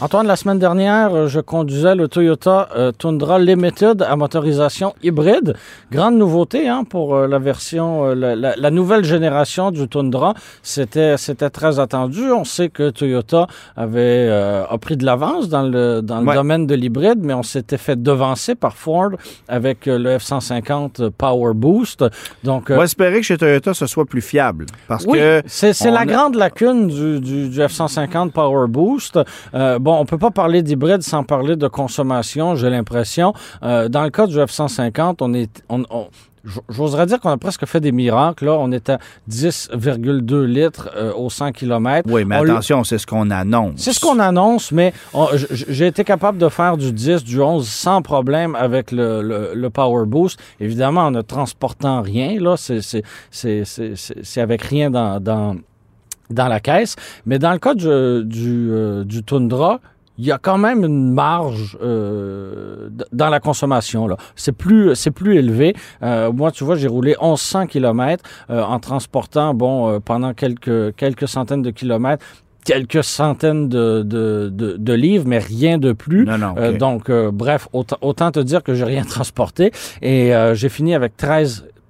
Antoine, la semaine dernière, euh, je conduisais le Toyota euh, Tundra Limited à motorisation hybride. Grande nouveauté hein, pour euh, la version, euh, la, la- la nouvelle génération du Tundra. C'était, c'était très attendu. On sait que Toyota avait euh, a pris de l'avance dans le dans le Ouais. domaine de l'hybride, mais on s'était fait devancer par Ford avec le F150 Power Boost. Donc, On va espérer que chez Toyota, ce soit plus fiable. Parce oui, que c'est la a- grande lacune du, du, du F-150 Power Boost. Euh, bon, on peut pas parler d'hybride sans parler de consommation, j'ai l'impression. Euh, dans le cas du F-150, on est... On, J'oserais dire qu'on a presque fait des miracles. Là, on est à 10,2 litres euh, au 100 km. Oui, mais attention, c'est ce qu'on annonce. c'est ce qu'on annonce, mais j'ai été capable de faire du 10, du 11 sans problème avec le, le- le Power Boost. Évidemment, en ne transportant rien, là, c'est avec rien dans, dans, dans la caisse. Mais dans le cas du, du, euh, du Tundra, il y a quand même une marge euh, dans la consommation. là. C'est plus, c'est plus élevé. Euh, moi, tu vois, j'ai roulé 1100 km en transportant, bon, euh, pendant quelques, quelques centaines de kilomètres, quelques centaines de, de, de, de livres, mais rien de plus. Non, non. Euh, donc, euh, bref, autant, autant te dire que j'ai rien transporté. Et euh, j'ai fini avec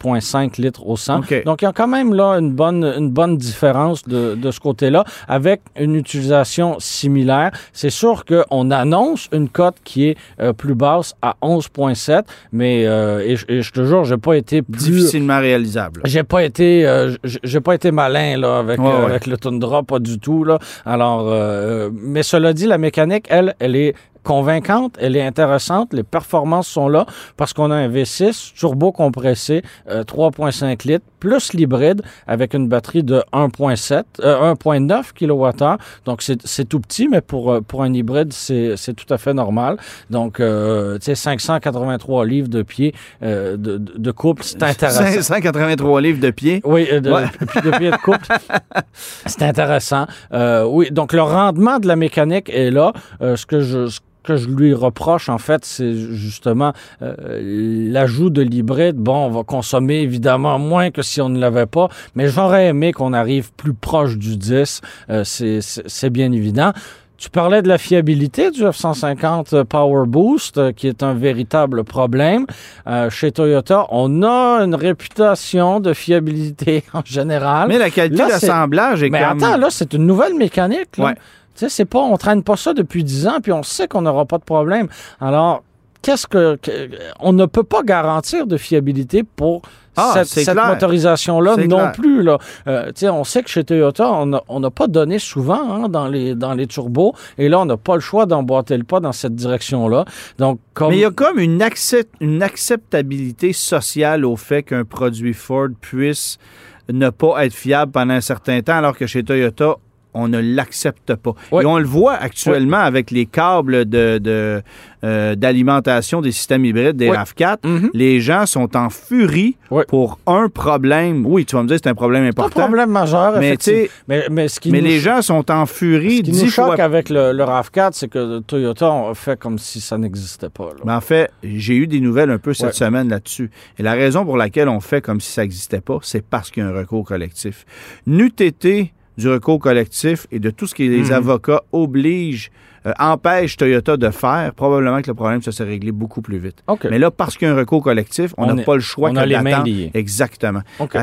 13,5 litres au 100. OK. Donc, il y a quand même là une bonne, une bonne différence de, de ce côté-là avec une utilisation similaire. C'est sûr qu'on annonce une cote qui est euh, plus basse à 11,7, mais euh, et, je- et je te jure, j'ai pas été plus... Difficilement réalisable. J'ai pas été, euh, j'ai pas été malin là avec Ouais, ouais. avec le Tundra, pas du tout là. Alors, mais cela dit, la mécanique, elle, elle est convaincante, elle est intéressante, les performances sont là parce qu'on a un V6 turbo compressé euh, 3.5 litres plus l'hybride avec une batterie de 1.7 euh, 1.9 kWh. Donc c'est c'est tout petit mais pour euh, pour un hybride, c'est c'est tout à fait normal. Donc euh, tu sais 583 livres de pied euh, de, de couple, c'est intéressant. 583 livres de pied. Oui, euh, de, Ouais. puis de pied de couple. C'est intéressant. Euh, oui, donc le rendement de la mécanique est là. Euh, ce que je ce que je lui reproche, en fait, c'est justement euh, l'ajout de l'hybride. Bon, on va consommer évidemment moins que si on ne l'avait pas, mais j'aurais aimé qu'on arrive plus proche du 10. Euh, c'est- bien évident. Tu parlais de la fiabilité du F-150 Power Boost, euh, qui est un véritable problème. Euh, chez Toyota, on a une réputation de fiabilité en général. Mais la qualité d'assemblage est Mais comme... attends, là, c'est une nouvelle mécanique. Là. Ouais. Sais, c'est pas, on traîne pas ça depuis 10 ans, puis on sait qu'on n'aura pas de problème. Alors, qu'est-ce que, que- on ne peut pas garantir de fiabilité pour Ah, cette, motorisation-là non clair. plus. Là. Euh, tu sais, on sait que chez Toyota, on n'a on n'a pas donné souvent hein, dans, les, dans les turbos, et là, on n'a pas le choix d'emboîter le pas dans cette direction-là. Donc, comme... Mais il y a comme une, accept- une acceptabilité sociale au fait qu'un produit Ford puisse ne pas être fiable pendant un certain temps, alors que chez Toyota, on ne l'accepte pas. Oui. Et on le voit actuellement avec les câbles de, de, euh, d'alimentation des systèmes hybrides des Oui. RAV4. Mhm. Les gens sont en furie pour un problème. Oui, tu vas me dire que c'est un problème important. un problème majeur, Mais Mais, mais ce qui mais nous les gens sont en furie Ce qui nous fois choque avec le, le RAV4, c'est que Toyota a fait comme si ça n'existait pas. là. Mais en fait, j'ai eu des nouvelles un peu cette semaine là-dessus. Et la raison pour laquelle on fait comme si ça n'existait pas, c'est parce qu'il y a un recours collectif. N'eût été du recours collectif et de tout ce que les Mhm. avocats obligent, euh, empêchent Toyota de faire, probablement que le problème se serait réglé beaucoup plus vite. Mais là, parce qu'il y a un recours collectif, on n'a pas le choix on que a les mains d'attendre. liées. Exactement.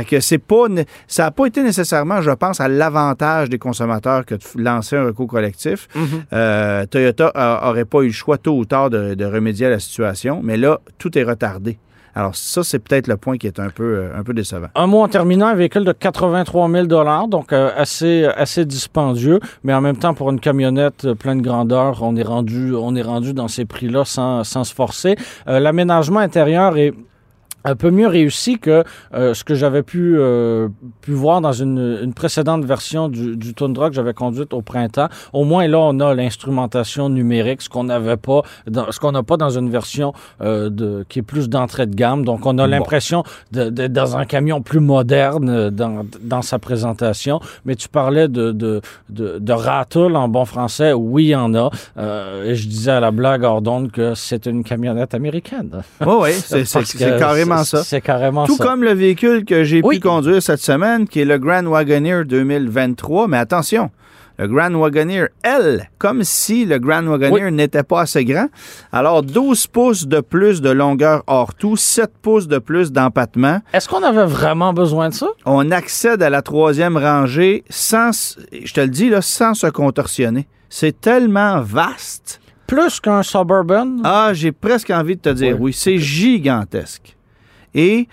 Que c'est pas, ça n'a pas été nécessairement, je pense, à l'avantage des consommateurs que de lancer un recours collectif. Mhm. Euh, Toyota a- aurait pas eu le choix tôt ou tard de, de remédier à la situation, mais là, tout est retardé. Alors ça, c'est peut-être le point qui est un peu, euh, un peu décevant. Un mot en terminant, un véhicule de 83 000 donc euh, assez, assez dispendieux, mais en même temps, pour une camionnette euh, pleine grandeur, on est rendu, on est rendu dans ces prix-là sans, sans se forcer. L'aménagement intérieur est un peu mieux réussi que euh, ce que j'avais pu, euh, pu voir dans une, une précédente version du, du Tundra que j'avais conduite au printemps. Au moins là, on a l'instrumentation numérique, ce qu'on n'avait pas, dans, ce qu'on n'a pas dans une version euh, de, qui est plus d'entrée de gamme. Donc, on a l'impression d'être dans un camion plus moderne euh, dans, dans sa présentation. Mais tu parlais de, de, de, de rattle en bon français. Oui, il y en a. Euh, et je disais à la blague hors que c'est une camionnette américaine. Oui, oui, c'est c'est carrément ça. C'est carrément Tout ça. comme le véhicule que j'ai Oui. pu conduire cette semaine, qui est le Grand Wagoneer 2023. Mais attention, le Grand Wagoneer L, comme si le Grand Wagoneer n'était pas assez grand. Alors, 12 pouces de plus de longueur hors tout, 7 pouces de plus d'empattement. Est-ce qu'on avait vraiment besoin de ça? On accède à la troisième rangée sans, je te le dis, là, sans se contorsionner. C'est tellement vaste. Plus qu'un Suburban? Ah, j'ai presque envie de te dire Oui. oui. C'est gigantesque. Et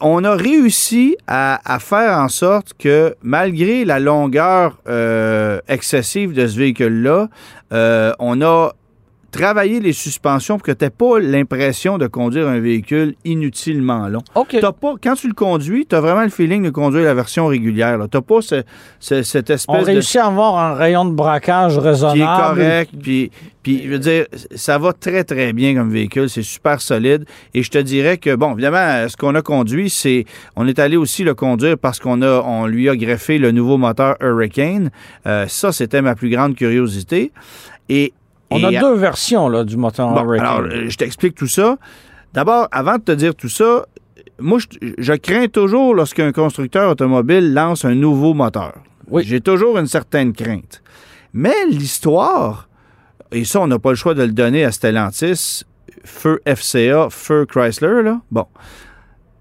on a réussi à, faire en sorte que, malgré la longueur euh, excessive de ce véhicule-là, euh, on a travaillé les suspensions pour que tu n'aies pas l'impression de conduire un véhicule inutilement long. Pas, quand tu le conduis, tu as vraiment le feeling de conduire la version régulière. Tu n'as pas ce- ce- cette On espèce de réussit à avoir un rayon de braquage qui raisonnable. est correct. Puis, puis, je veux dire, ça va très, très bien comme véhicule. C'est super solide. Et je te dirais que, bon, évidemment, ce qu'on a conduit, c'est. On est allé aussi le conduire parce qu'on a, on lui a greffé le nouveau moteur Hurricane. Euh, ça, c'était ma plus grande curiosité. Et. On et a deux versions là, du moteur Bon, alors, euh, je t'explique tout ça. D'abord, avant de te dire tout ça, moi, je, je crains toujours lorsqu'un constructeur automobile lance un nouveau moteur. Oui. J'ai toujours une certaine crainte. Mais l'histoire, et ça, on n'a pas le choix de le donner à Stellantis, feu FCA, feu Chrysler, là. Bon.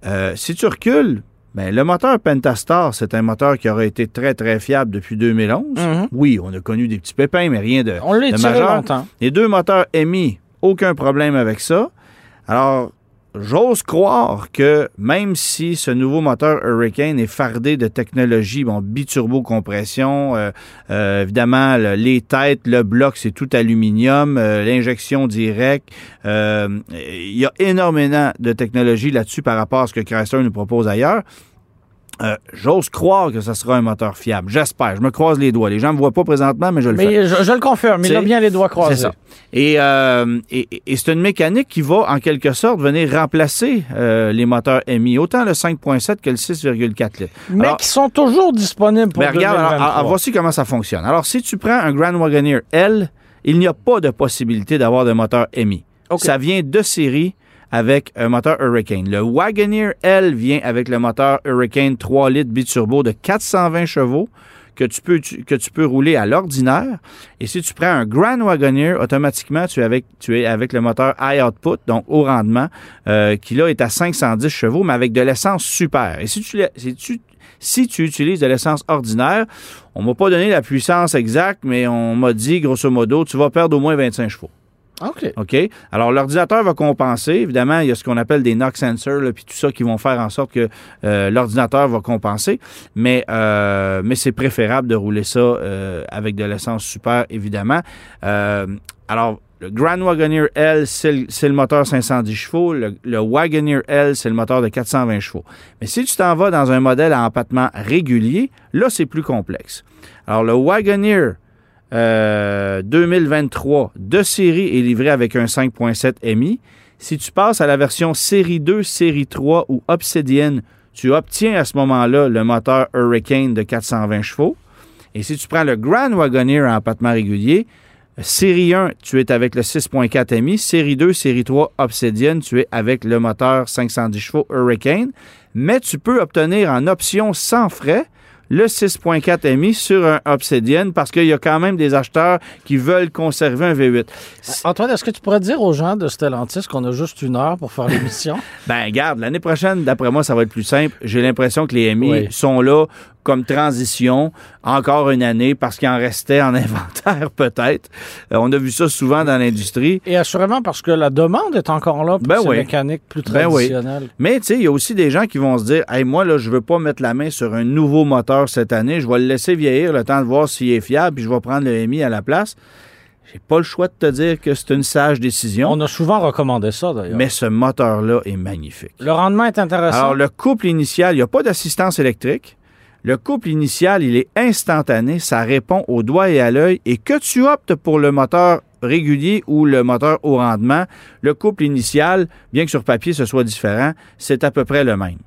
Euh, si tu recules, ben, le moteur Pentastar, c'est un moteur qui aurait été très, très fiable depuis 2011. Mhm. Oui, on a connu des petits pépins, mais rien de, On de majeur. longtemps. Les deux moteurs émis, aucun problème avec ça. Alors, j'ose croire que même si ce nouveau moteur Hurricane est fardé de technologie, bon, biturbo compression, euh, euh, évidemment, le- les têtes, le bloc, c'est tout aluminium, euh, l'injection directe, euh, il y a énormément de technologie là-dessus par rapport à ce que Chrysler nous propose ailleurs. Euh, J'ose croire que ce sera un moteur fiable. J'espère. Je me croise les doigts. Les gens ne me voient pas présentement, mais je le fais. Mais je, je le confirme, il a bien les doigts croisés. C'est ça. Et, euh, et, et c'est une mécanique qui va, en quelque sorte, venir remplacer euh, les moteurs MI, autant le 5.7 que le 6,4 litres. Mais Alors- qui sont toujours disponibles pour Ben, regarde, alors, 2023. alors, voici comment ça fonctionne. Alors, si tu prends un Grand Wagoneer L, il n'y a pas de possibilité d'avoir de moteur MI. Ça vient de série avec un moteur Hurricane. Le Wagoneer L vient avec le moteur Hurricane 3 litres biturbo de 420 chevaux que tu peux, que tu peux rouler à l'ordinaire. Et si tu prends un Grand Wagoneer, automatiquement, tu es avec, tu es avec le moteur High Output, donc haut rendement, euh, qui là est à 510 chevaux, mais avec de l'essence super. Et si tu, si tu si tu utilises de l'essence ordinaire, on m'a pas donné la puissance exacte, mais on m'a dit, grosso modo, tu vas perdre au moins 25 chevaux. OK. OK? Alors, l'ordinateur va compenser. Évidemment, il y a ce qu'on appelle des knock sensors, puis tout ça qui vont faire en sorte que euh, l'ordinateur va compenser. Mais, euh, mais c'est préférable de rouler ça euh, avec de l'essence super, évidemment. Alors, le Grand Wagoneer L, c'est le, c'est le moteur 510 chevaux. Le, le Wagoneer L, c'est le moteur de 420 chevaux. Mais si tu t'en vas dans un modèle à empattement régulier, là, c'est plus complexe. Alors, le Wagoneer euh, 2023 de série est livré avec un 5.7 MI. Si tu passes à la version série 2, série 3 ou Obsidian, tu obtiens à ce moment-là le moteur Hurricane de 420 chevaux. Et si tu prends le Grand Wagoneer en empattement régulier, série 1, tu es avec le 6.4 MI. Série 2, série 3, Obsidian, tu es avec le moteur 510 chevaux Hurricane. Mais tu peux obtenir en option sans frais le 6.4 MI sur un Obsidian parce qu'il y a quand même des acheteurs qui veulent conserver un V8. Antoine, est-ce que tu pourrais dire aux gens de Stellantis qu'on a juste une heure pour faire l'émission? Ben, garde, l'année prochaine, d'après moi, ça va être plus simple. J'ai l'impression que les MI Oui. sont là comme transition encore une année parce qu'il en restait en inventaire, peut-être. Euh, on a vu ça souvent dans l'industrie. Et assurément parce que la demande est encore là pour Ben ces oui. mécaniques plus Ben oui. traditionnelles. Mais, tu sais, il y a aussi des gens qui vont se dire Hey, moi, là, je veux pas mettre la main sur un nouveau moteur cette année. Je vais le laisser vieillir le temps de voir s'il est fiable, puis je vais prendre le MI à la place. J'ai pas le choix de te dire que c'est une sage décision. On a souvent recommandé ça, d'ailleurs. Mais ce moteur-là est magnifique. Le rendement est intéressant. Alors, le couple initial, il n'y a pas d'assistance électrique. Le couple initial, il est instantané, ça répond au doigt et à l'œil. Et que tu optes pour le moteur régulier ou le moteur au rendement, le couple initial, bien que sur papier ce soit différent, c'est à peu près le même.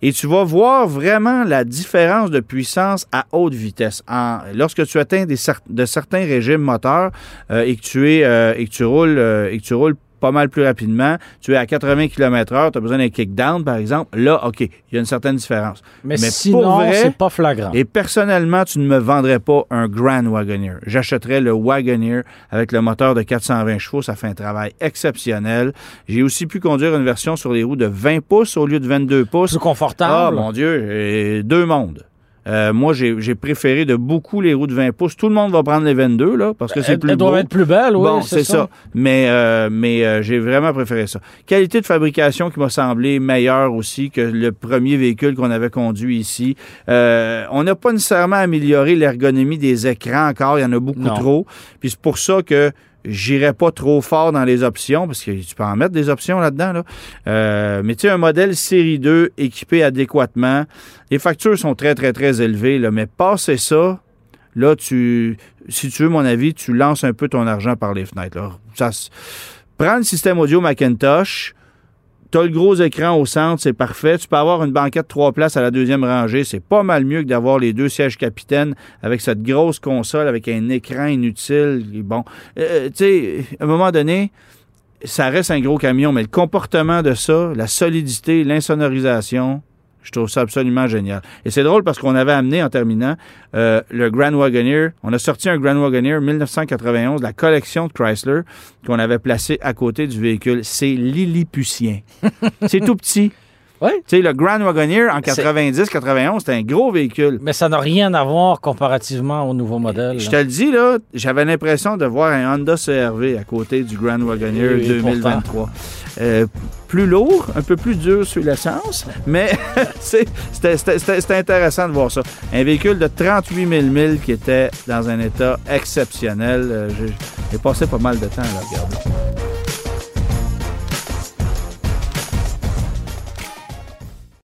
Et tu vas voir vraiment la différence de puissance à haute vitesse. En, lorsque tu atteins de certains régimes moteurs euh, et, que tu es, euh, et que tu roules euh, pas mal plus rapidement. Tu es à 80 km/h, tu as besoin d'un kickdown, par exemple. Là, OK, il y a une certaine différence. Mais, sinon, c'est pas flagrant. Et personnellement, tu ne me vendrais pas un Grand Wagoneer. J'achèterais le Wagoneer avec le moteur de 420 chevaux. Ça fait un travail exceptionnel. J'ai aussi pu conduire une version sur les roues de 20 pouces au lieu de 22 pouces. Plus confortable. Ah, mon Dieu, deux mondes. Euh, moi, j'ai préféré de beaucoup les roues de 20 pouces. Tout le monde va prendre les 22, là, parce que c'est plus Elles doivent être plus belles, oui. Bon, c'est ça. Mais, euh, mais euh, j'ai vraiment préféré ça. Qualité de fabrication qui m'a semblé meilleure aussi que le premier véhicule qu'on avait conduit ici. on n'a pas nécessairement amélioré l'ergonomie des écrans encore. Il y en a beaucoup trop. Puis c'est pour ça que J'irai pas trop fort dans les options, parce que tu peux en mettre des options là-dedans. Là. Euh, mais tu sais, un modèle série 2 équipé adéquatement, les factures sont très, très, très élevées, là, mais passer ça, là, tu, si tu veux mon avis, tu lances un peu ton argent par les fenêtres. Là. Ça, prends le système audio Macintosh, tu le gros écran au centre, c'est parfait. Tu peux avoir une banquette trois places à la deuxième rangée. C'est pas mal mieux que d'avoir les deux sièges capitaines avec cette grosse console, avec un écran inutile. Bon, euh, tu sais, à un moment donné, ça reste un gros camion, mais le comportement de ça, la solidité, l'insonorisation, je trouve ça absolument génial. Et c'est drôle parce qu'on avait amené en terminant euh, le Grand Wagoneer. On a sorti un Grand Wagoneer 1991, la collection de Chrysler qu'on avait placé à côté du véhicule. C'est Lilliputien. c'est tout petit. Oui. Tu sais, le Grand Wagoneer en 90-91, c'était un gros véhicule. Mais ça n'a rien à voir comparativement au nouveau modèle. Je te le dis, là, j'avais l'impression de voir un Honda CRV à côté du Grand Wagoneer 2023. Euh, plus lourd, un peu plus dur sur l'essence, mais c'était intéressant de voir ça. Un véhicule de 38 000 milles qui était dans un état exceptionnel. Euh, j'ai passé pas mal de temps à le regarder.